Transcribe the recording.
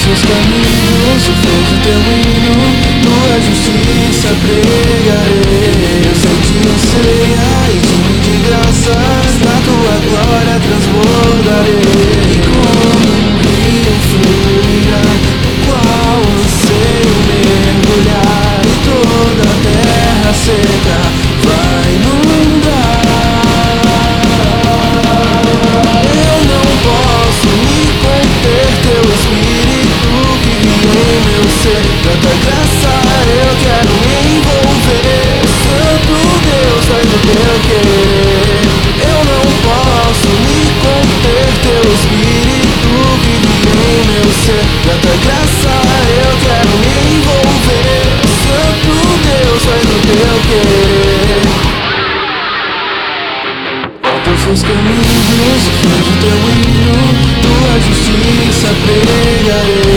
seus caminhos, o fogo teu hino, tua justiça pregarei. teu querer. Eu não posso me conter, teu espírito vive em meu ser. Da tua graça eu quero me envolver. Santo Deus, faz o teu querer. Volta os seus caminhos, do teu hino, tua justiça pregarei.